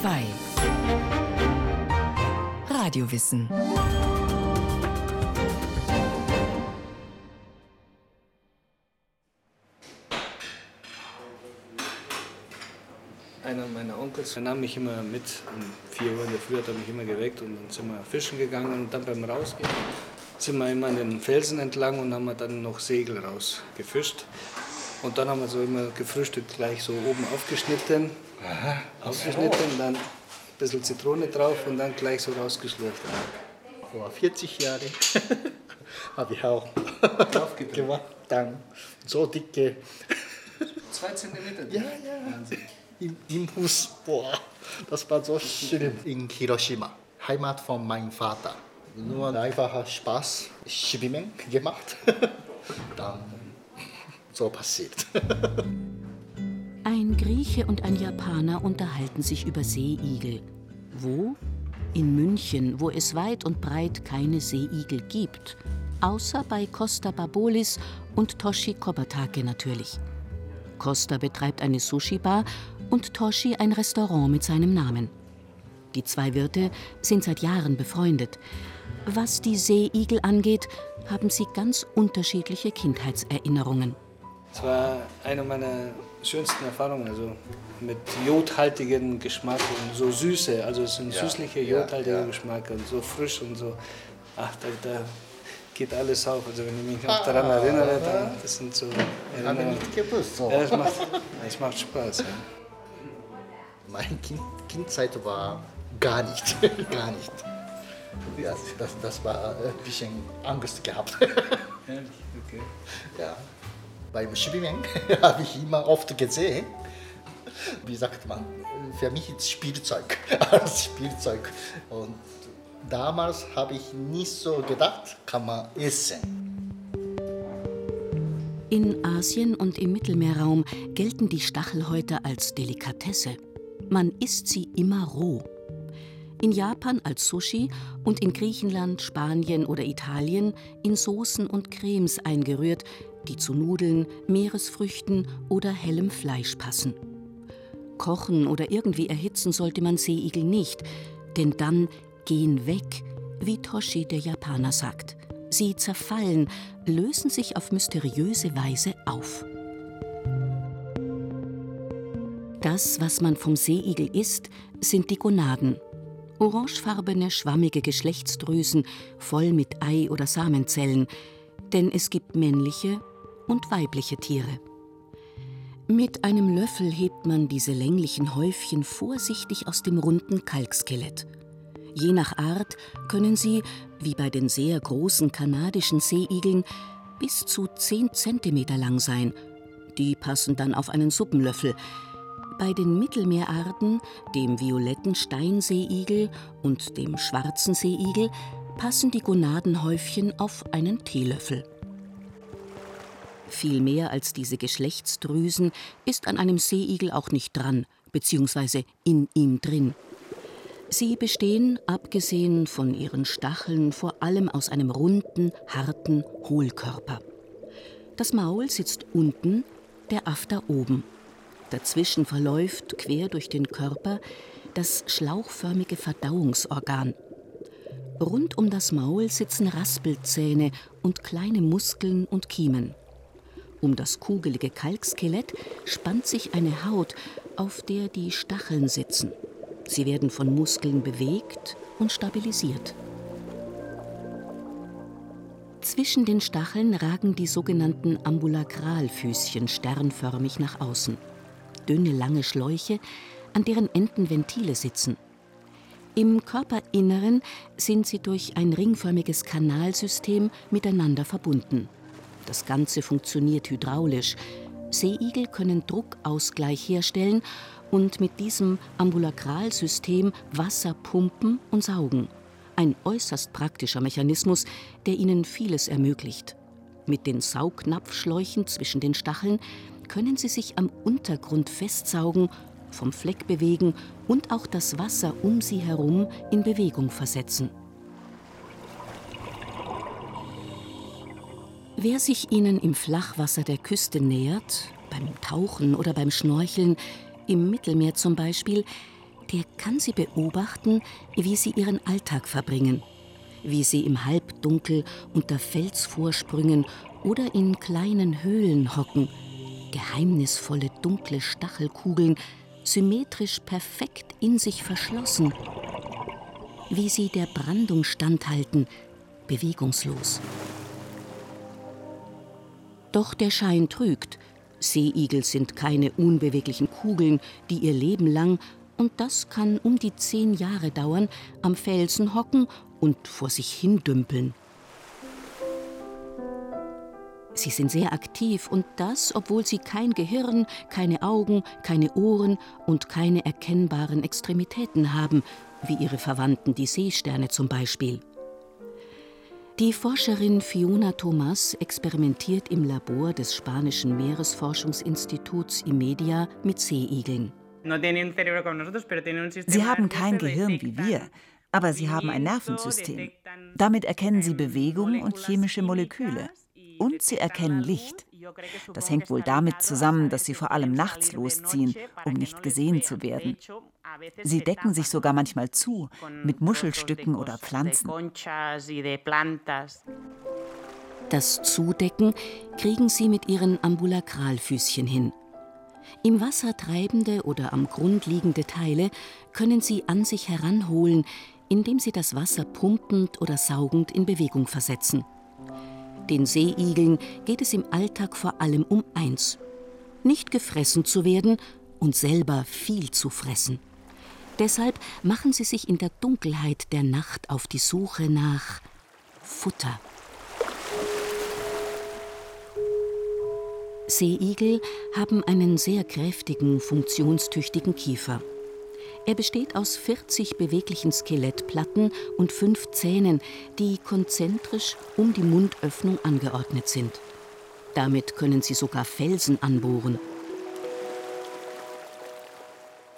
2 Radiowissen Einer meiner Onkels nahm mich immer mit. Um 4 Uhr in der Früh hat er mich immer geweckt und dann sind wir fischen gegangen und dann beim Rausgehen sind wir immer an den Felsen entlang und haben dann noch Segel rausgefischt. Und dann haben wir so immer gefrühstückt, gleich so oben aufgeschnitten. Aha. Aufgeschnitten, dann ein bisschen Zitrone drauf und dann gleich so rausgeschlürft. Vor 40 Jahren habe ich auch gemacht. Dann so dicke. Zwei Zentimeter? Ja, ja. Wahnsinn. Im, Im Hus. Boah, das war so schlimm. In Hiroshima, Heimat von meinem Vater. Nur einfacher Spaß, Schwimmen gemacht. Dann so passiert. Ein Grieche und ein Japaner unterhalten sich über Seeigel. Wo? In München, wo es weit und breit keine Seeigel gibt. Außer bei Costa Barbolis und Toshi Kobatake natürlich. Costa betreibt eine Sushi-Bar und Toshi ein Restaurant mit seinem Namen. Die zwei Wirte sind seit Jahren befreundet. Was die Seeigel angeht, haben sie ganz unterschiedliche Kindheitserinnerungen. Es war eine meiner schönsten Erfahrungen, also mit jodhaltigem Geschmack und so süße, also es sind ja, süßliche jodhaltige ja, ja. Geschmack und so frisch und so. Ach, da, da geht alles auf. Also wenn ich mich noch daran ah, erinnere, dann das sind so Erinnerungen. So. Ja, das macht, das macht Spaß. Ja. Meine kind, Kindzeit war gar nicht, gar nicht. Ja, das, das war ein bisschen Angst gehabt. Ehrlich, okay. Ja beim Schwimmen habe ich immer oft gesehen. Wie sagt man? Für mich ist Spielzeug als Spielzeug. Und damals habe ich nicht so gedacht, kann man essen. In Asien und im Mittelmeerraum gelten die Stachelhäute als Delikatesse. Man isst sie immer roh. In Japan als Sushi und in Griechenland, Spanien oder Italien in Soßen und Cremes eingerührt, die zu Nudeln, Meeresfrüchten oder hellem Fleisch passen. Kochen oder irgendwie erhitzen sollte man Seeigel nicht, denn dann gehen weg, wie Toshi der Japaner sagt. Sie zerfallen, lösen sich auf mysteriöse Weise auf. Das, was man vom Seeigel isst, sind die Gonaden. Orangefarbene, schwammige Geschlechtsdrüsen, voll mit Ei- oder Samenzellen. Denn es gibt männliche und weibliche Tiere. Mit einem Löffel hebt man diese länglichen Häufchen vorsichtig aus dem runden Kalkskelett. Je nach Art können sie, wie bei den sehr großen kanadischen Seeigeln, bis zu 10 cm lang sein. Die passen dann auf einen Suppenlöffel. Bei den Mittelmeerarten, dem violetten Steinseeigel und dem schwarzen Seeigel, passen die Gonadenhäufchen auf einen Teelöffel. Viel mehr als diese Geschlechtsdrüsen ist an einem Seeigel auch nicht dran, beziehungsweise in ihm drin. Sie bestehen, abgesehen von ihren Stacheln, vor allem aus einem runden, harten Hohlkörper. Das Maul sitzt unten, der After oben. Dazwischen verläuft, quer durch den Körper, das schlauchförmige Verdauungsorgan. Rund um das Maul sitzen Raspelzähne und kleine Muskeln und Kiemen. Um das kugelige Kalkskelett spannt sich eine Haut, auf der die Stacheln sitzen. Sie werden von Muskeln bewegt und stabilisiert. Zwischen den Stacheln ragen die sogenannten Ambulakralfüßchen sternförmig nach außen. Dünne, lange Schläuche, an deren Enden Ventile sitzen. Im Körperinneren sind sie durch ein ringförmiges Kanalsystem miteinander verbunden. Das Ganze funktioniert hydraulisch. Seeigel können Druckausgleich herstellen und mit diesem Ambulakralsystem Wasser pumpen und saugen. Ein äußerst praktischer Mechanismus, der ihnen vieles ermöglicht. Mit den Saugnapfschläuchen zwischen den Stacheln können sie sich am Untergrund festsaugen, vom Fleck bewegen und auch das Wasser um sie herum in Bewegung versetzen. Wer sich ihnen im Flachwasser der Küste nähert, beim Tauchen oder beim Schnorcheln, im Mittelmeer zum Beispiel, der kann sie beobachten, wie sie ihren Alltag verbringen, wie sie im Halbdunkel unter Felsvorsprüngen oder in kleinen Höhlen hocken, geheimnisvolle dunkle Stachelkugeln, symmetrisch perfekt in sich verschlossen, wie sie der Brandung standhalten, bewegungslos. Doch der Schein trügt. Seeigel sind keine unbeweglichen Kugeln, die ihr Leben lang, und das kann um die zehn Jahre dauern, am Felsen hocken und vor sich hin dümpeln. Sie sind sehr aktiv und das, obwohl sie kein Gehirn, keine Augen, keine Ohren und keine erkennbaren Extremitäten haben, wie ihre Verwandten die Seesterne zum Beispiel. Die Forscherin Fiona Thomas experimentiert im Labor des spanischen Meeresforschungsinstituts IMEDIA mit Seeigeln. Sie haben kein Gehirn wie wir, aber sie haben ein Nervensystem. Damit erkennen sie Bewegung und chemische Moleküle. Und sie erkennen Licht. Das hängt wohl damit zusammen, dass sie vor allem nachts losziehen, um nicht gesehen zu werden. Sie decken sich sogar manchmal zu mit Muschelstücken oder Pflanzen. Das Zudecken kriegen sie mit ihren Ambulakralfüßchen hin. Im Wasser treibende oder am Grund liegende Teile können sie an sich heranholen, indem sie das Wasser pumpend oder saugend in Bewegung versetzen. Den Seeigeln geht es im Alltag vor allem um eins: nicht gefressen zu werden und selber viel zu fressen. Deshalb machen sie sich in der Dunkelheit der Nacht auf die Suche nach Futter. Seeigel haben einen sehr kräftigen, funktionstüchtigen Kiefer. Er besteht aus 40 beweglichen Skelettplatten und fünf Zähnen, die konzentrisch um die Mundöffnung angeordnet sind. Damit können sie sogar Felsen anbohren.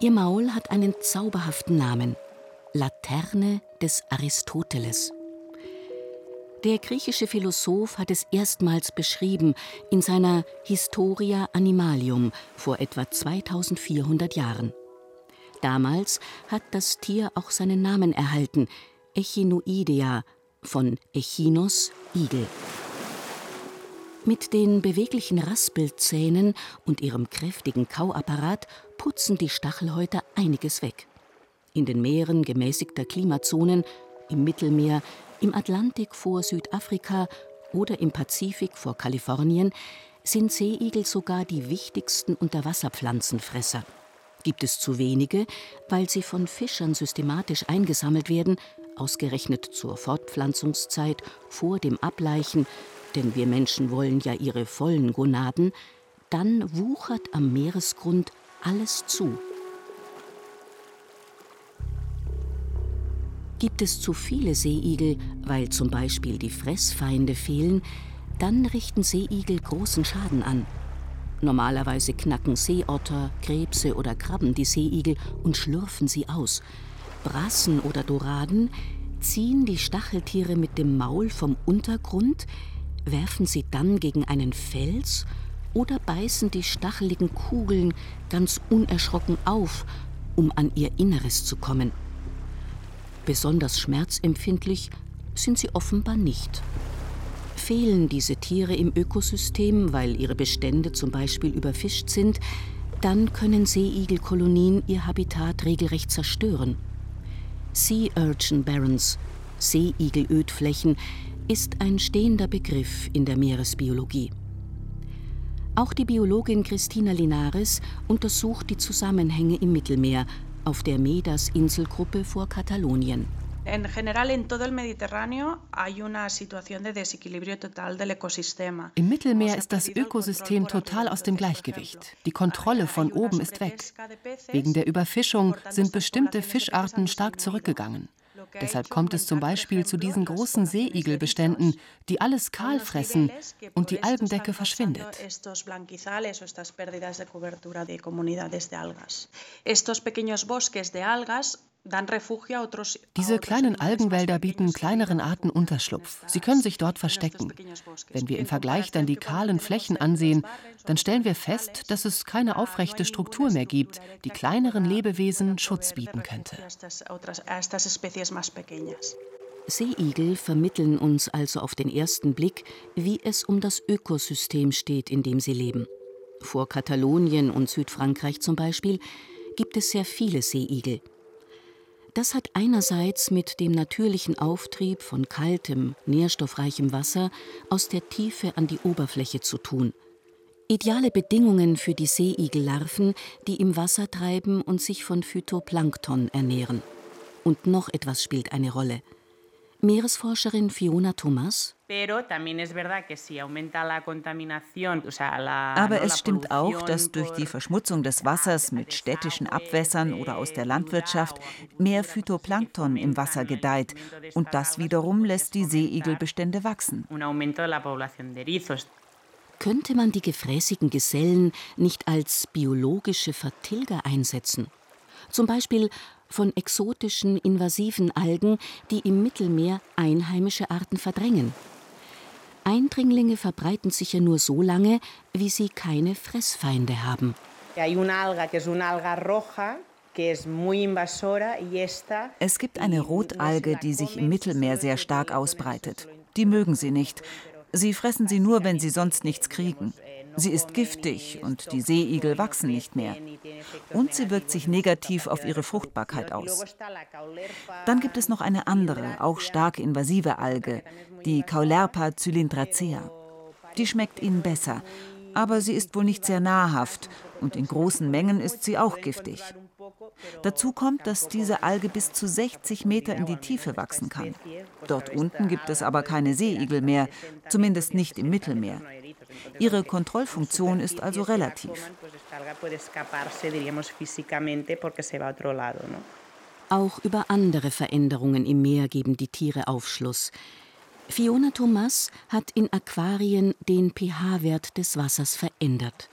Ihr Maul hat einen zauberhaften Namen: Laterne des Aristoteles. Der griechische Philosoph hat es erstmals beschrieben in seiner Historia Animalium vor etwa 2400 Jahren. Damals hat das Tier auch seinen Namen erhalten, Echinoidea, von Echinos, Igel. Mit den beweglichen Raspelzähnen und ihrem kräftigen Kauapparat putzen die Stachelhäute einiges weg. In den Meeren gemäßigter Klimazonen, im Mittelmeer, im Atlantik vor Südafrika oder im Pazifik vor Kalifornien sind Seeigel sogar die wichtigsten Unterwasserpflanzenfresser. Gibt es zu wenige, weil sie von Fischern systematisch eingesammelt werden, ausgerechnet zur Fortpflanzungszeit vor dem Ableichen, denn wir Menschen wollen ja ihre vollen Gonaden, dann wuchert am Meeresgrund alles zu. Gibt es zu viele Seeigel, weil zum Beispiel die Fressfeinde fehlen, dann richten Seeigel großen Schaden an. Normalerweise knacken Seeotter, Krebse oder Krabben die Seeigel und schlürfen sie aus. Brassen oder Doraden ziehen die Stacheltiere mit dem Maul vom Untergrund, werfen sie dann gegen einen Fels oder beißen die stacheligen Kugeln ganz unerschrocken auf, um an ihr Inneres zu kommen. Besonders schmerzempfindlich sind sie offenbar nicht. Fehlen diese Tiere im Ökosystem, weil ihre Bestände zum Beispiel überfischt sind, dann können Seeigelkolonien ihr Habitat regelrecht zerstören. Sea Urchin Barrens, Seeigelödflächen, ist ein stehender Begriff in der Meeresbiologie. Auch die Biologin Christina Linares untersucht die Zusammenhänge im Mittelmeer auf der Medas-Inselgruppe vor Katalonien. En general, en todo el Mediterráneo hay una situación de desequilibrio total del ecosistema. Im Mittelmeer ist das Ökosystem total aus dem Gleichgewicht. Die Kontrolle von oben ist weg. Wegen der Überfischung sind bestimmte Fischarten stark zurückgegangen. Deshalb kommt es zum Beispiel zu diesen großen Seeigelbeständen, die alles kahl fressen und die Algendecke verschwindet. Estos pequeños bosques de algas Diese kleinen Algenwälder bieten kleineren Arten Unterschlupf. Sie können sich dort verstecken. Wenn wir im Vergleich dann die kahlen Flächen ansehen, dann stellen wir fest, dass es keine aufrechte Struktur mehr gibt, die kleineren Lebewesen Schutz bieten könnte. Seeigel vermitteln uns also auf den ersten Blick, wie es um das Ökosystem steht, in dem sie leben. Vor Katalonien und Südfrankreich zum Beispiel gibt es sehr viele Seeigel. Das hat einerseits mit dem natürlichen Auftrieb von kaltem, nährstoffreichem Wasser aus der Tiefe an die Oberfläche zu tun. Ideale Bedingungen für die Seeigellarven, die im Wasser treiben und sich von Phytoplankton ernähren. Und noch etwas spielt eine Rolle – Meeresforscherin Fiona Thomas. Aber es stimmt auch, dass durch die Verschmutzung des Wassers mit städtischen Abwässern oder aus der Landwirtschaft mehr Phytoplankton im Wasser gedeiht. Und das wiederum lässt die Seeigelbestände wachsen. Könnte man die gefräßigen Gesellen nicht als biologische Vertilger einsetzen? Zum Beispiel von exotischen invasiven Algen, die im Mittelmeer einheimische Arten verdrängen. Eindringlinge verbreiten sich ja nur so lange, wie sie keine Fressfeinde haben. Es gibt eine Rotalge, die sich im Mittelmeer sehr stark ausbreitet. Die mögen sie nicht. Sie fressen sie nur, wenn sie sonst nichts kriegen. Sie ist giftig und die Seeigel wachsen nicht mehr. Und sie wirkt sich negativ auf ihre Fruchtbarkeit aus. Dann gibt es noch eine andere, auch stark invasive Alge, die Caulerpa cylindracea. Die schmeckt ihnen besser, aber sie ist wohl nicht sehr nahrhaft und in großen Mengen ist sie auch giftig. Dazu kommt, dass diese Alge bis zu 60 Meter in die Tiefe wachsen kann. Dort unten gibt es aber keine Seeigel mehr, zumindest nicht im Mittelmeer. Ihre Kontrollfunktion ist also relativ. Auch über andere Veränderungen im Meer geben die Tiere Aufschluss. Fiona Thomas hat in Aquarien den pH-Wert des Wassers verändert.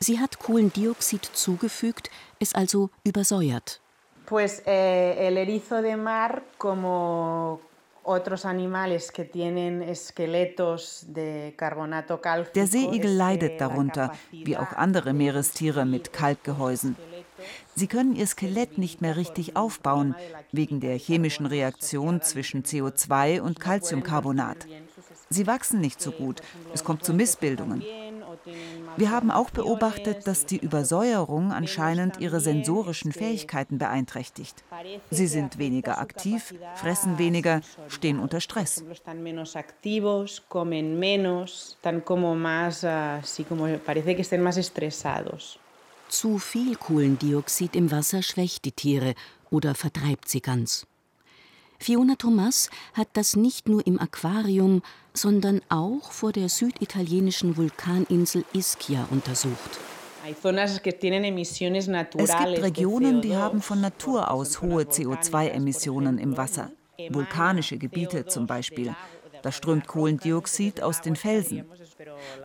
Sie hat Kohlendioxid zugefügt, es also übersäuert. Pues eh, el erizo de mar como der Seeigel leidet darunter, wie auch andere Meerestiere mit Kalkgehäusen. Sie können ihr Skelett nicht mehr richtig aufbauen, wegen der chemischen Reaktion zwischen CO2 und Calciumcarbonat. Sie wachsen nicht so gut, es kommt zu Missbildungen. Wir haben auch beobachtet, dass die Übersäuerung anscheinend ihre sensorischen Fähigkeiten beeinträchtigt. Sie sind weniger aktiv, fressen weniger, stehen unter Stress. Zu viel Kohlendioxid im Wasser schwächt die Tiere oder vertreibt sie ganz. Fiona Thomas hat das nicht nur im Aquarium, sondern auch vor der süditalienischen Vulkaninsel Ischia untersucht. Es gibt Regionen, die haben von Natur aus hohe CO2-Emissionen im Wasser. Vulkanische Gebiete zum Beispiel. Da strömt Kohlendioxid aus den Felsen.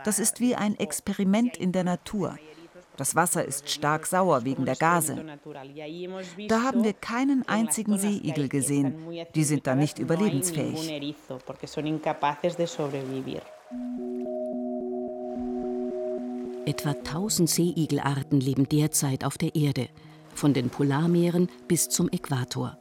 Das ist wie ein Experiment in der Natur. Das Wasser ist stark sauer wegen der Gase. Da haben wir keinen einzigen Seeigel gesehen. Die sind da nicht überlebensfähig. Etwa 1000 Seeigelarten leben derzeit auf der Erde, von den Polarmeeren bis zum Äquator.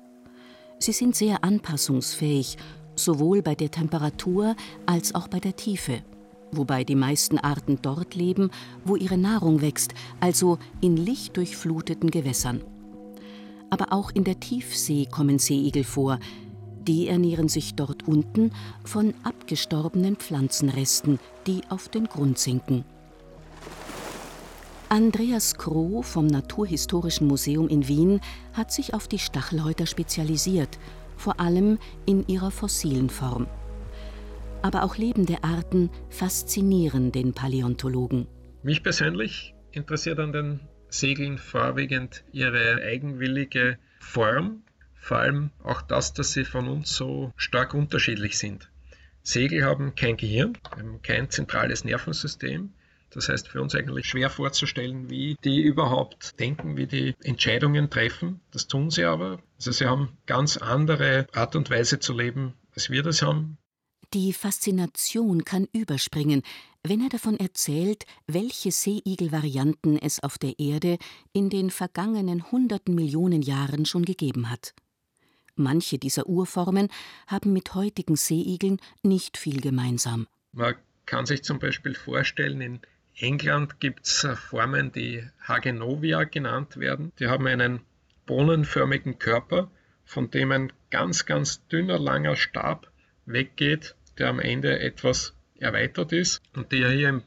Sie sind sehr anpassungsfähig, sowohl bei der Temperatur als auch bei der Tiefe wobei die meisten Arten dort leben, wo ihre Nahrung wächst, also in lichtdurchfluteten Gewässern. Aber auch in der Tiefsee kommen Seeigel vor. Die ernähren sich dort unten von abgestorbenen Pflanzenresten, die auf den Grund sinken. Andreas Kroh vom Naturhistorischen Museum in Wien hat sich auf die Stachelhäuter spezialisiert, vor allem in ihrer fossilen Form aber auch lebende Arten faszinieren den Paläontologen. Mich persönlich interessiert an den Segeln vorwiegend ihre eigenwillige Form, vor allem auch das, dass sie von uns so stark unterschiedlich sind. Segel haben kein Gehirn, haben kein zentrales Nervensystem, Das heißt für uns eigentlich schwer vorzustellen, wie die überhaupt denken, wie die Entscheidungen treffen. Das tun sie aber. Also sie haben ganz andere Art und Weise zu leben, als wir das haben. Die Faszination kann überspringen, wenn er davon erzählt, welche Seeigelvarianten es auf der Erde in den vergangenen hunderten Millionen Jahren schon gegeben hat. Manche dieser Urformen haben mit heutigen Seeigeln nicht viel gemeinsam. Man kann sich zum Beispiel vorstellen, in England gibt es äh, Formen, die Hagenovia genannt werden. Die haben einen bohnenförmigen Körper, von dem ein ganz, ganz dünner, langer Stab weggeht, der am Ende etwas erweitert ist und die hier im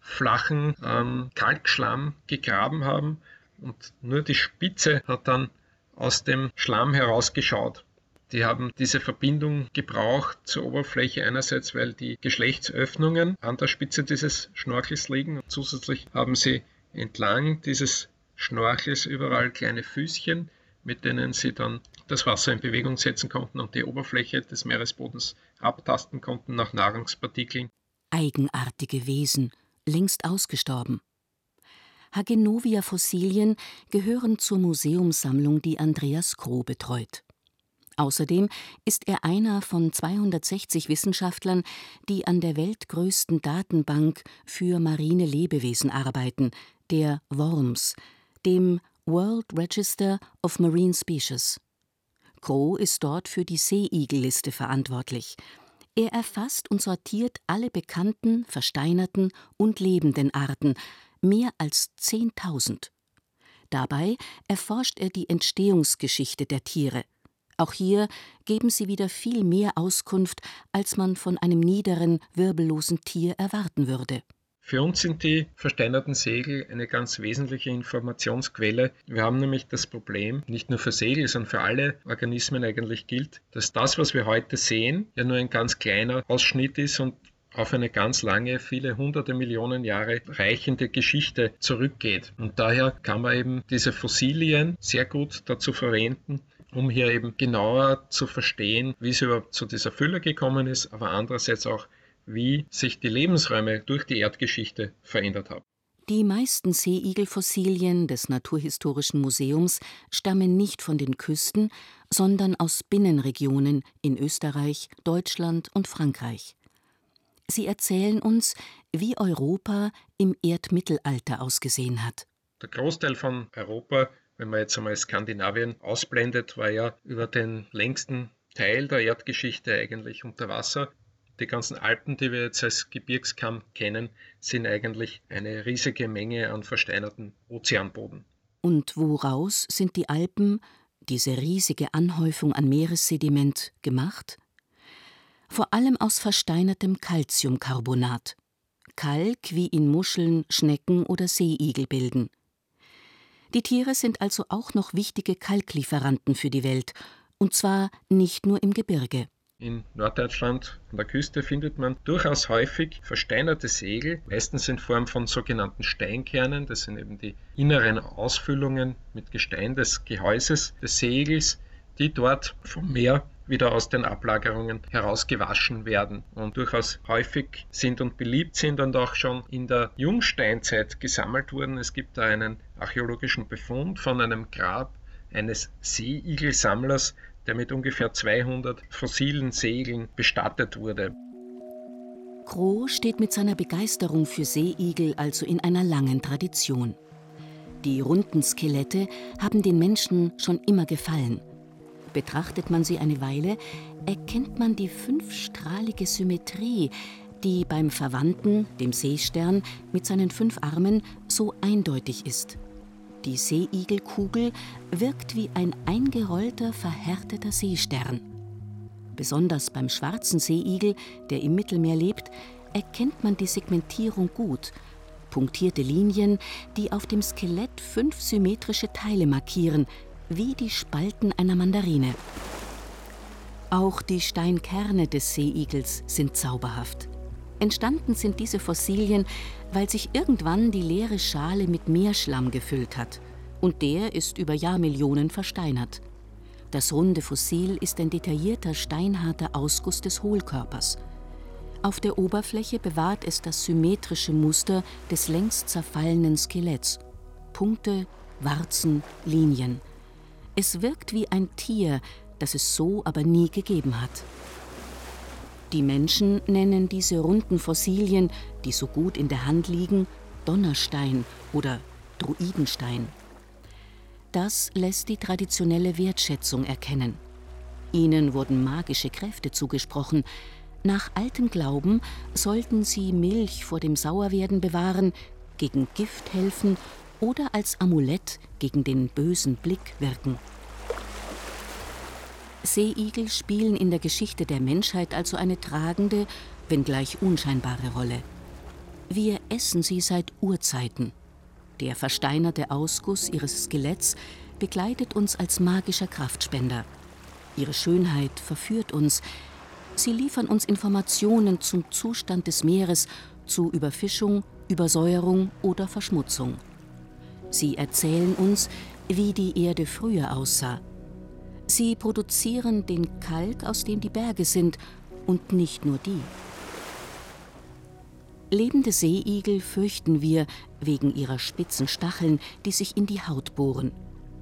flachen ähm, Kalkschlamm gegraben haben und nur die Spitze hat dann aus dem Schlamm herausgeschaut. Die haben diese Verbindung gebraucht zur Oberfläche einerseits, weil die Geschlechtsöffnungen an der Spitze dieses Schnorchels liegen und zusätzlich haben sie entlang dieses Schnorchels überall kleine Füßchen, mit denen sie dann das Wasser in Bewegung setzen konnten und die Oberfläche des Meeresbodens abtasten konnten nach Nahrungspartikeln. Eigenartige Wesen, längst ausgestorben. Hagenovia-Fossilien gehören zur Museumssammlung, die Andreas Kroh betreut. Außerdem ist er einer von 260 Wissenschaftlern, die an der weltgrößten Datenbank für marine Lebewesen arbeiten, der WORMS, dem World Register of Marine Species. Crow ist dort für die Seeigelliste verantwortlich. Er erfasst und sortiert alle bekannten, versteinerten und lebenden Arten, mehr als 10.000. Dabei erforscht er die Entstehungsgeschichte der Tiere – auch hier geben sie wieder viel mehr Auskunft, als man von einem niederen, wirbellosen Tier erwarten würde. Für uns sind die versteinerten Segel eine ganz wesentliche Informationsquelle. Wir haben nämlich das Problem, nicht nur für Segel, sondern für alle Organismen eigentlich gilt, dass das, was wir heute sehen, ja nur ein ganz kleiner Ausschnitt ist und auf eine ganz lange, viele hunderte Millionen Jahre reichende Geschichte zurückgeht. Und daher kann man eben diese Fossilien sehr gut dazu verwenden, um hier eben genauer zu verstehen, wie es überhaupt zu dieser Fülle gekommen ist, aber andererseits auch, wie sich die Lebensräume durch die Erdgeschichte verändert haben. Die meisten Seeigelfossilien des Naturhistorischen Museums stammen nicht von den Küsten, sondern aus Binnenregionen in Österreich, Deutschland und Frankreich. Sie erzählen uns, wie Europa im Erdmittelalter ausgesehen hat. Der Großteil von Europa wenn man jetzt einmal Skandinavien ausblendet, war ja über den längsten Teil der Erdgeschichte eigentlich unter Wasser. Die ganzen Alpen, die wir jetzt als Gebirgskamm kennen, sind eigentlich eine riesige Menge an versteinerten Ozeanboden. Und woraus sind die Alpen, diese riesige Anhäufung an Meeressediment, gemacht? Vor allem aus versteinertem Calciumcarbonat. Kalk, wie ihn Muscheln, Schnecken oder Seeigel bilden. Die Tiere sind also auch noch wichtige Kalklieferanten für die Welt, und zwar nicht nur im Gebirge. In Norddeutschland an der Küste findet man durchaus häufig versteinerte Segel, meistens in Form von sogenannten Steinkernen. Das sind eben die inneren Ausfüllungen mit Gestein des Gehäuses des Segels, die dort vom Meer wieder aus den Ablagerungen herausgewaschen werden und durchaus häufig sind und beliebt sind und auch schon in der Jungsteinzeit gesammelt wurden. Es gibt da einen archäologischen Befund von einem Grab eines Seeigelsammlers, der mit ungefähr 200 fossilen Segeln bestattet wurde. Kroh steht mit seiner Begeisterung für Seeigel also in einer langen Tradition. Die runden Skelette haben den Menschen schon immer gefallen – Betrachtet man sie eine Weile, erkennt man die fünfstrahlige Symmetrie, die beim Verwandten, dem Seestern, mit seinen fünf Armen so eindeutig ist. Die Seeigelkugel wirkt wie ein eingerollter, verhärteter Seestern. Besonders beim schwarzen Seeigel, der im Mittelmeer lebt, erkennt man die Segmentierung gut. Punktierte Linien, die auf dem Skelett fünf symmetrische Teile markieren, wie die Spalten einer Mandarine. Auch die Steinkerne des Seeigels sind zauberhaft. Entstanden sind diese Fossilien, weil sich irgendwann die leere Schale mit Meerschlamm gefüllt hat. Und der ist über Jahrmillionen versteinert. Das runde Fossil ist ein detaillierter steinharter Ausguss des Hohlkörpers. Auf der Oberfläche bewahrt es das symmetrische Muster des längst zerfallenen Skeletts. Punkte, Warzen, Linien. Es wirkt wie ein Tier, das es so aber nie gegeben hat. Die Menschen nennen diese runden Fossilien, die so gut in der Hand liegen, Donnerstein oder Druidenstein. Das lässt die traditionelle Wertschätzung erkennen. Ihnen wurden magische Kräfte zugesprochen. Nach altem Glauben sollten sie Milch vor dem Sauerwerden bewahren, gegen Gift helfen oder als Amulett gegen den bösen Blick wirken. Seeigel spielen in der Geschichte der Menschheit also eine tragende, wenngleich unscheinbare Rolle. Wir essen sie seit Urzeiten. Der versteinerte Ausguss ihres Skeletts begleitet uns als magischer Kraftspender. Ihre Schönheit verführt uns. Sie liefern uns Informationen zum Zustand des Meeres, zu Überfischung, Übersäuerung oder Verschmutzung. Sie erzählen uns, wie die Erde früher aussah. Sie produzieren den Kalk, aus dem die Berge sind, und nicht nur die. Lebende Seeigel fürchten wir wegen ihrer spitzen Stacheln, die sich in die Haut bohren.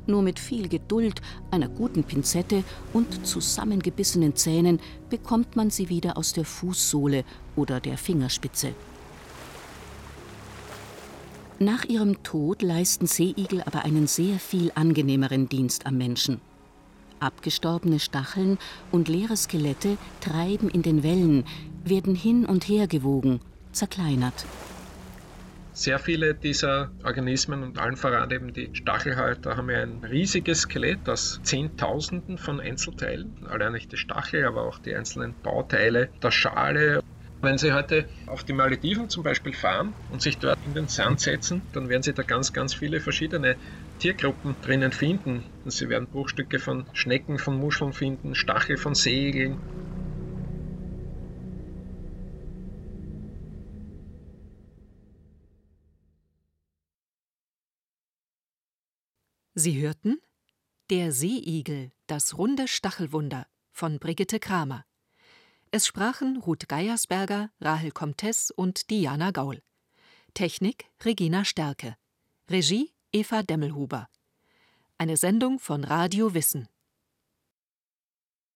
Nur mit viel Geduld, einer guten Pinzette und zusammengebissenen Zähnen bekommt man sie wieder aus der Fußsohle oder der Fingerspitze. Nach ihrem Tod leisten Seeigel aber einen sehr viel angenehmeren Dienst am Menschen. Abgestorbene Stacheln und leere Skelette treiben in den Wellen, werden hin und her gewogen – zerkleinert. Sehr viele dieser Organismen und allen voran eben die Stachelhalter haben ja ein riesiges Skelett aus Zehntausenden von Einzelteilen. Allein nicht die Stachel, aber auch die einzelnen Bauteile der Schale. Wenn Sie heute auf die Malediven zum Beispiel fahren und sich dort in den Sand setzen, dann werden Sie da ganz, ganz viele verschiedene Tiergruppen drinnen finden. Sie werden Bruchstücke von Schnecken, von Muscheln finden, Stachel von Segeln, Sie hörten Der Seeigel, das runde Stachelwunder von Brigitte Kramer. Es sprachen Ruth Geiersberger, Rahel Comtes und Diana Gaul. Technik Regina Stärke. Regie Eva Demmelhuber. Eine Sendung von Radio Wissen.